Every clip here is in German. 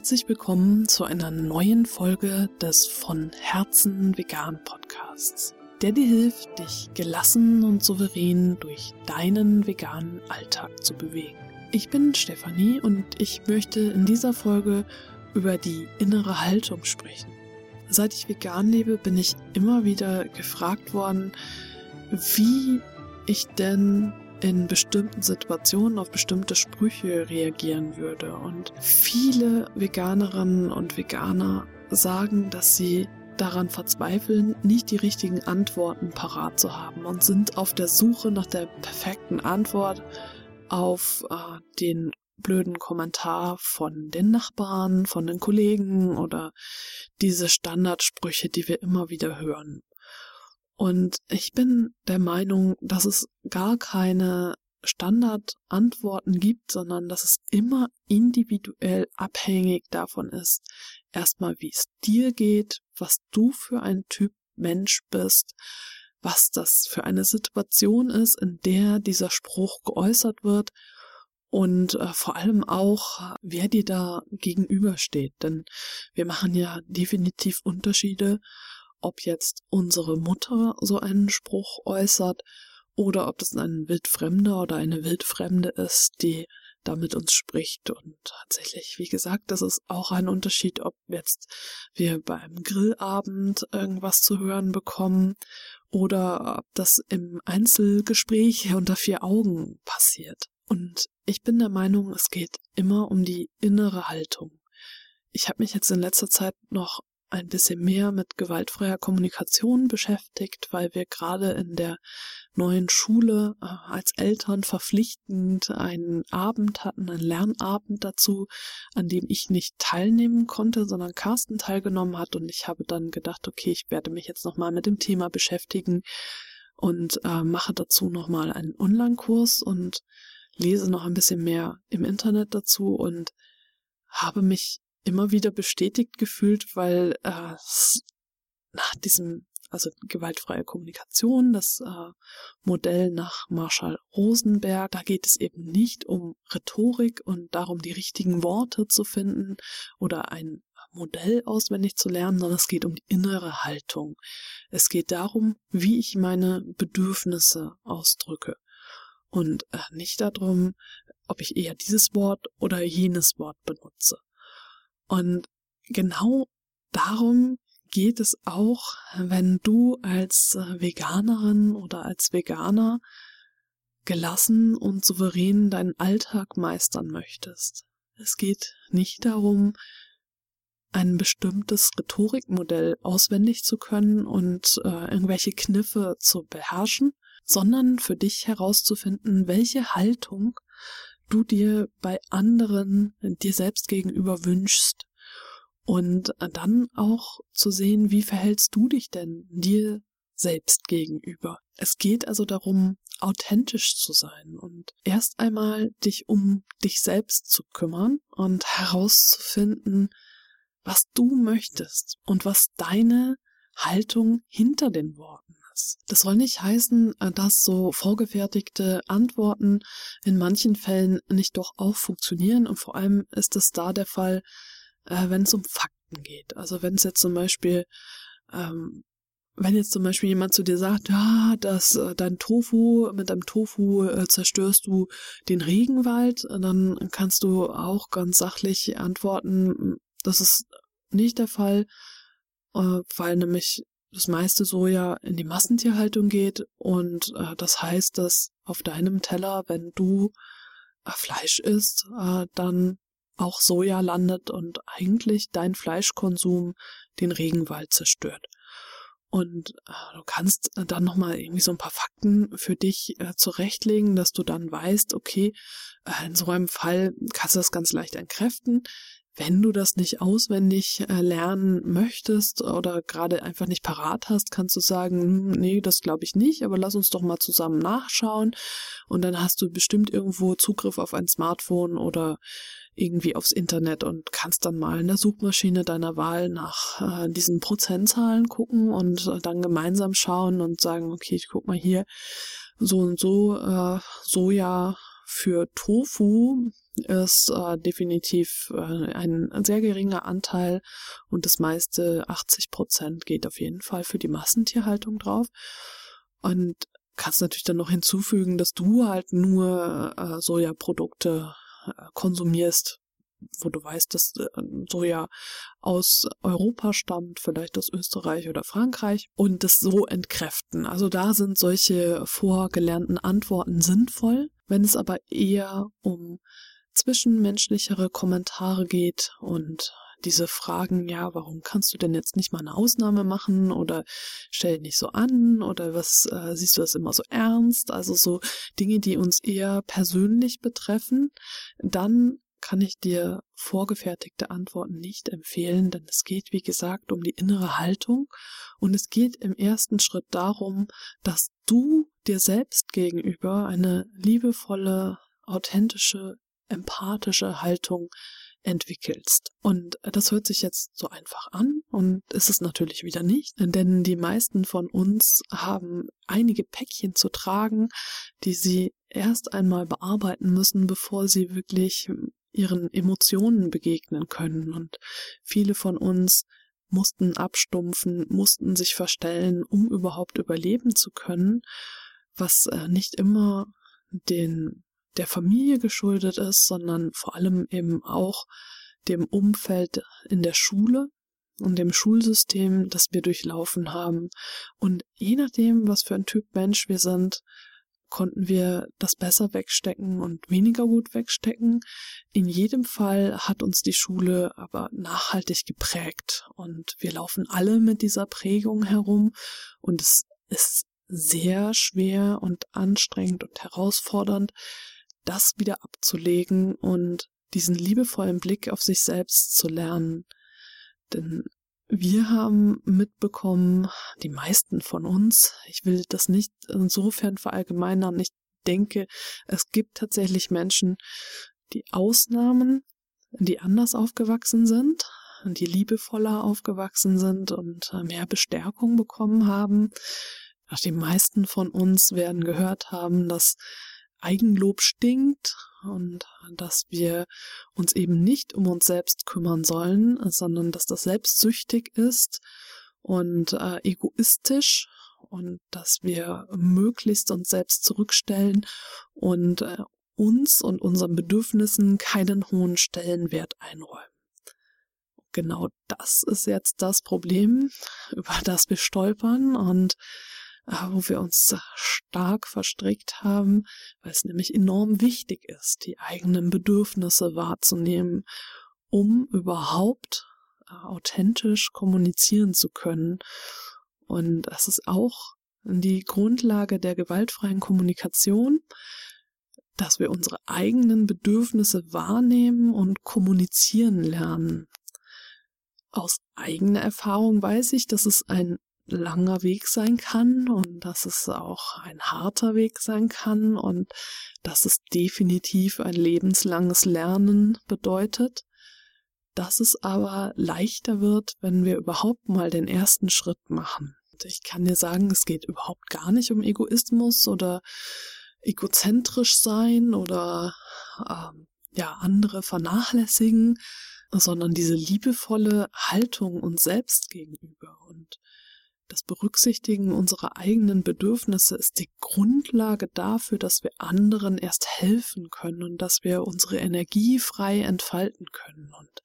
Herzlich willkommen zu einer neuen Folge des von Herzen vegan Podcasts, der dir hilft, dich gelassen und souverän durch deinen veganen Alltag zu bewegen. Ich bin Stefanie und ich möchte in dieser Folge über die innere Haltung sprechen. Seit ich vegan lebe, bin ich immer wieder gefragt worden, wie ich denn in bestimmten Situationen auf bestimmte Sprüche reagieren würde. Und viele Veganerinnen und Veganer sagen, dass sie daran verzweifeln, nicht die richtigen Antworten parat zu haben und sind auf der Suche nach der perfekten Antwort auf äh, den blöden Kommentar von den Nachbarn, von den Kollegen oder diese Standardsprüche, die wir immer wieder hören. Und ich bin der Meinung, dass es gar keine Standardantworten gibt, sondern dass es immer individuell abhängig davon ist, erstmal wie es dir geht, was du für ein Typ Mensch bist, was das für eine Situation ist, in der dieser Spruch geäußert wird und äh, vor allem auch, wer dir da gegenübersteht. Denn wir machen ja definitiv Unterschiede ob jetzt unsere Mutter so einen Spruch äußert oder ob das ein Wildfremder oder eine Wildfremde ist, die da mit uns spricht. Und tatsächlich, wie gesagt, das ist auch ein Unterschied, ob jetzt wir beim Grillabend irgendwas zu hören bekommen oder ob das im Einzelgespräch unter vier Augen passiert. Und ich bin der Meinung, es geht immer um die innere Haltung. Ich habe mich jetzt in letzter Zeit noch ein bisschen mehr mit gewaltfreier Kommunikation beschäftigt, weil wir gerade in der neuen Schule äh, als Eltern verpflichtend einen Abend hatten, einen Lernabend dazu, an dem ich nicht teilnehmen konnte, sondern Carsten teilgenommen hat. Und ich habe dann gedacht, okay, ich werde mich jetzt nochmal mit dem Thema beschäftigen und äh, mache dazu nochmal einen Online-Kurs und lese noch ein bisschen mehr im Internet dazu und habe mich immer wieder bestätigt gefühlt, weil äh, nach diesem, also gewaltfreie Kommunikation, das äh, Modell nach Marshall Rosenberg, da geht es eben nicht um Rhetorik und darum, die richtigen Worte zu finden oder ein Modell auswendig zu lernen, sondern es geht um die innere Haltung. Es geht darum, wie ich meine Bedürfnisse ausdrücke und äh, nicht darum, ob ich eher dieses Wort oder jenes Wort benutze. Und genau darum geht es auch, wenn du als Veganerin oder als Veganer gelassen und souverän deinen Alltag meistern möchtest. Es geht nicht darum, ein bestimmtes Rhetorikmodell auswendig zu können und äh, irgendwelche Kniffe zu beherrschen, sondern für dich herauszufinden, welche Haltung du dir bei anderen dir selbst gegenüber wünschst. Und dann auch zu sehen, wie verhältst du dich denn dir selbst gegenüber. Es geht also darum, authentisch zu sein und erst einmal dich um dich selbst zu kümmern und herauszufinden, was du möchtest und was deine Haltung hinter den Worten ist. Das soll nicht heißen, äh, dass so vorgefertigte Antworten in manchen Fällen nicht doch auch funktionieren und vor allem ist es da der Fall, äh, wenn es um Fakten geht. Also wenn es jetzt zum Beispiel ähm, wenn jetzt zum Beispiel jemand zu dir sagt, ja, dass äh, dein Tofu, mit deinem Tofu zerstörst du den Regenwald, dann kannst du auch ganz sachlich antworten, das ist nicht der Fall, weil nämlich das meiste Soja in die Massentierhaltung geht und äh, das heißt, dass auf deinem Teller, wenn du äh, Fleisch isst, äh, dann auch Soja landet und eigentlich dein Fleischkonsum den Regenwald zerstört. Und äh, du kannst dann nochmal irgendwie so ein paar Fakten für dich äh, zurechtlegen, dass du dann weißt, okay, äh, in so einem Fall kannst du das ganz leicht entkräften. Wenn du das nicht auswendig äh, lernen möchtest oder gerade einfach nicht parat hast, kannst du sagen, hm, nee, das glaube ich nicht, aber lass uns doch mal zusammen nachschauen. Und dann hast du bestimmt irgendwo Zugriff auf ein Smartphone oder irgendwie aufs Internet und kannst dann mal in der Suchmaschine deiner Wahl nach äh, diesen Prozentzahlen gucken und äh, dann gemeinsam schauen und sagen, okay, ich guck mal hier so und so äh, Soja für Tofu ist äh, definitiv äh, ein sehr geringer Anteil und das meiste, 80 Prozent, geht auf jeden Fall für die Massentierhaltung drauf. Und kannst natürlich dann noch hinzufügen, dass du halt nur äh, Sojaprodukte äh, konsumierst, wo du weißt, dass äh, Soja aus Europa stammt, vielleicht aus Österreich oder Frankreich und das so entkräften. Also da sind solche vorgelernten Antworten sinnvoll. Wenn es aber eher um zwischenmenschlichere Kommentare geht und diese Fragen, ja, warum kannst du denn jetzt nicht mal eine Ausnahme machen oder stell dich nicht so an oder was äh, siehst du das immer so ernst? Also so Dinge, die uns eher persönlich betreffen, dann kann ich dir vorgefertigte Antworten nicht empfehlen, denn es geht, wie gesagt, um die innere Haltung und es geht im ersten Schritt darum, dass du dir selbst gegenüber eine liebevolle, authentische, empathische Haltung entwickelst. Und das hört sich jetzt so einfach an und ist es natürlich wieder nicht, denn die meisten von uns haben einige Päckchen zu tragen, die sie erst einmal bearbeiten müssen, bevor sie wirklich ihren Emotionen begegnen können. Und viele von uns mussten abstumpfen, mussten sich verstellen, um überhaupt überleben zu können, was äh, nicht immer den der Familie geschuldet ist, sondern vor allem eben auch dem Umfeld in der Schule und dem Schulsystem, das wir durchlaufen haben. Und je nachdem, was für ein Typ Mensch wir sind, konnten wir das besser wegstecken und weniger gut wegstecken. In jedem Fall hat uns die Schule aber nachhaltig geprägt und wir laufen alle mit dieser Prägung herum und es ist sehr schwer und anstrengend und herausfordernd, das wieder abzulegen und diesen liebevollen Blick auf sich selbst zu lernen. Denn wir haben mitbekommen, die meisten von uns, ich will das nicht insofern verallgemeinern, ich denke, es gibt tatsächlich Menschen, die Ausnahmen, die anders aufgewachsen sind, die liebevoller aufgewachsen sind und mehr Bestärkung bekommen haben. Die meisten von uns werden gehört haben, dass Eigenlob stinkt und dass wir uns eben nicht um uns selbst kümmern sollen, sondern dass das selbstsüchtig ist und äh, egoistisch und dass wir möglichst uns selbst zurückstellen und äh, uns und unseren Bedürfnissen keinen hohen Stellenwert einräumen. Genau das ist jetzt das Problem, über das wir stolpern und wo wir uns stark verstrickt haben, weil es nämlich enorm wichtig ist, die eigenen Bedürfnisse wahrzunehmen, um überhaupt äh, authentisch kommunizieren zu können. Und das ist auch die Grundlage der gewaltfreien Kommunikation, dass wir unsere eigenen Bedürfnisse wahrnehmen und kommunizieren lernen. Aus eigener Erfahrung weiß ich, dass es ein langer Weg sein kann und dass es auch ein harter Weg sein kann und dass es definitiv ein lebenslanges Lernen bedeutet, dass es aber leichter wird, wenn wir überhaupt mal den ersten Schritt machen. Ich kann dir sagen, es geht überhaupt gar nicht um Egoismus oder egozentrisch sein oder ähm, ja andere vernachlässigen, sondern diese liebevolle Haltung uns selbst gegenüber und das Berücksichtigen unserer eigenen Bedürfnisse ist die Grundlage dafür, dass wir anderen erst helfen können und dass wir unsere Energie frei entfalten können. Und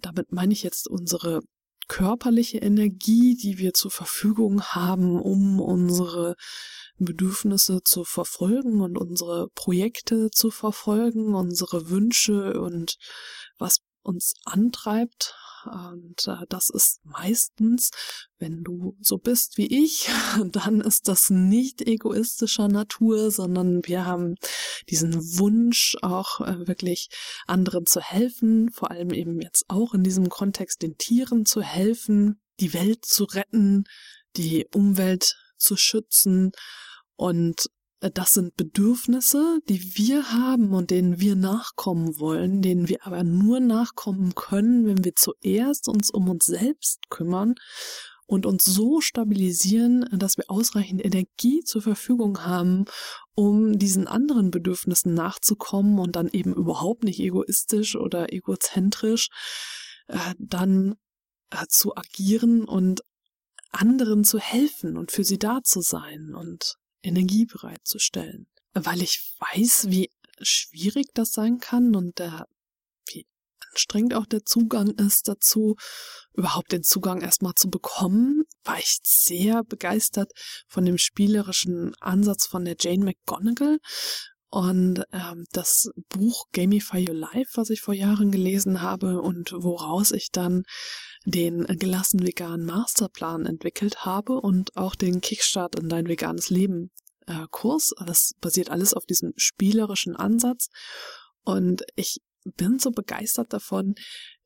damit meine ich jetzt unsere körperliche Energie, die wir zur Verfügung haben, um unsere Bedürfnisse zu verfolgen und unsere Projekte zu verfolgen, unsere Wünsche und was uns antreibt und äh, das ist meistens, wenn du so bist wie ich, dann ist das nicht egoistischer Natur, sondern wir haben diesen Wunsch, auch äh, wirklich anderen zu helfen, vor allem eben jetzt auch in diesem Kontext den Tieren zu helfen, die Welt zu retten, die Umwelt zu schützen. Und das sind Bedürfnisse, die wir haben und denen wir nachkommen wollen, denen wir aber nur nachkommen können, wenn wir zuerst uns um uns selbst kümmern und uns so stabilisieren, dass wir ausreichend Energie zur Verfügung haben, um diesen anderen Bedürfnissen nachzukommen und dann eben überhaupt nicht egoistisch oder egozentrisch äh, dann äh, zu agieren und anderen zu helfen und für sie da zu sein und Energie bereitzustellen. Weil ich weiß, wie schwierig das sein kann und der, wie anstrengend auch der Zugang ist dazu, überhaupt den Zugang erstmal zu bekommen, war ich sehr begeistert von dem spielerischen Ansatz von der Jane McGonigal. Und ähm, das Buch Gamify Your Life, was ich vor Jahren gelesen habe und woraus ich dann den gelassen veganen Masterplan entwickelt habe und auch den Kickstart in dein veganes Leben äh, Kurs. Das basiert alles auf diesem spielerischen Ansatz. Und ich bin so begeistert davon,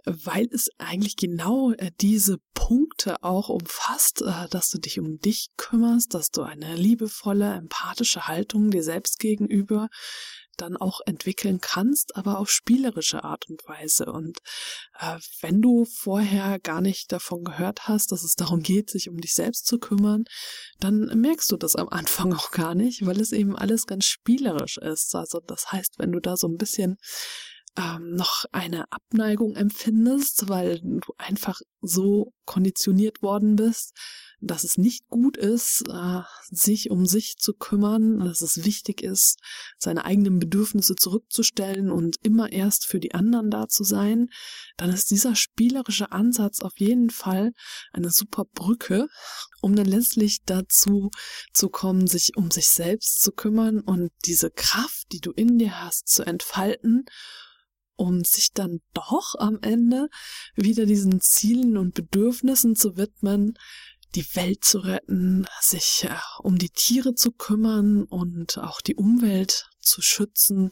weil es eigentlich genau äh, diese Punkte auch umfasst, äh, dass du dich um dich kümmerst, dass du eine liebevolle, empathische Haltung dir selbst gegenüber dann auch entwickeln kannst, aber auf spielerische Art und Weise. Und äh, wenn du vorher gar nicht davon gehört hast, dass es darum geht, sich um dich selbst zu kümmern, dann merkst du das am Anfang auch gar nicht, weil es eben alles ganz spielerisch ist. Also das heißt, wenn du da so ein bisschen ähm, noch eine Abneigung empfindest, weil du einfach so konditioniert worden bist, dass es nicht gut ist, äh, sich um sich zu kümmern, dass es wichtig ist, seine eigenen Bedürfnisse zurückzustellen und immer erst für die anderen da zu sein, dann ist dieser spielerische Ansatz auf jeden Fall eine super Brücke, um dann letztlich dazu zu kommen, sich um sich selbst zu kümmern und diese Kraft, die du in dir hast, zu entfalten um sich dann doch am Ende wieder diesen Zielen und Bedürfnissen zu widmen, die Welt zu retten, sich äh, um die Tiere zu kümmern und auch die Umwelt zu schützen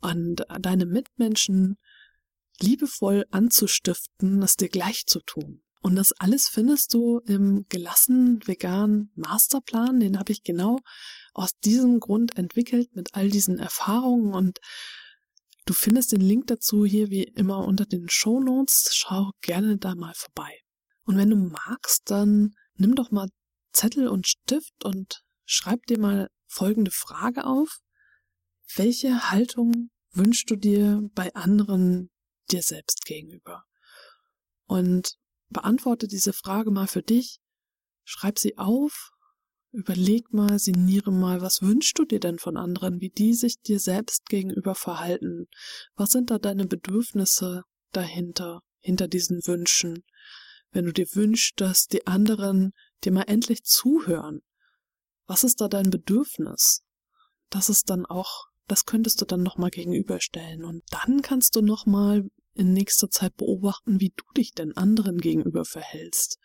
und deine Mitmenschen liebevoll anzustiften, es dir gleich zu tun. Und das alles findest du im gelassen veganen Masterplan. Den habe ich genau aus diesem Grund entwickelt mit all diesen Erfahrungen und Du findest den Link dazu hier wie immer unter den Show Notes. Schau gerne da mal vorbei. Und wenn du magst, dann nimm doch mal Zettel und Stift und schreib dir mal folgende Frage auf. Welche Haltung wünschst du dir bei anderen dir selbst gegenüber? Und beantworte diese Frage mal für dich. Schreib sie auf Überleg mal, sinniere mal, was wünschst du dir denn von anderen, wie die sich dir selbst gegenüber verhalten? Was sind da deine Bedürfnisse dahinter, hinter diesen Wünschen? Wenn du dir wünschst, dass die anderen dir mal endlich zuhören, was ist da dein Bedürfnis? Das ist dann auch, das könntest du dann nochmal gegenüberstellen und dann kannst du nochmal in nächster Zeit beobachten, wie du dich denn anderen gegenüber verhältst.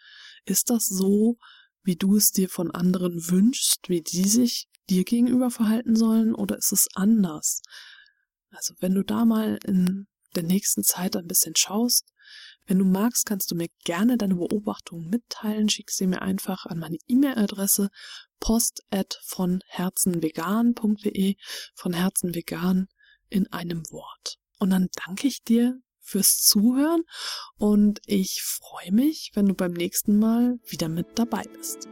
Ist das so, wie du es dir von anderen wünschst, wie die sich dir gegenüber verhalten sollen, oder ist es anders? Also wenn du da mal in der nächsten Zeit ein bisschen schaust, wenn du magst, kannst du mir gerne deine Beobachtungen mitteilen. Schick sie mir einfach an meine E-Mail-Adresse post von herzenvegan.de von herzenvegan in einem Wort. Und dann danke ich dir fürs Zuhören und ich freue mich, wenn du beim nächsten Mal wieder mit dabei bist.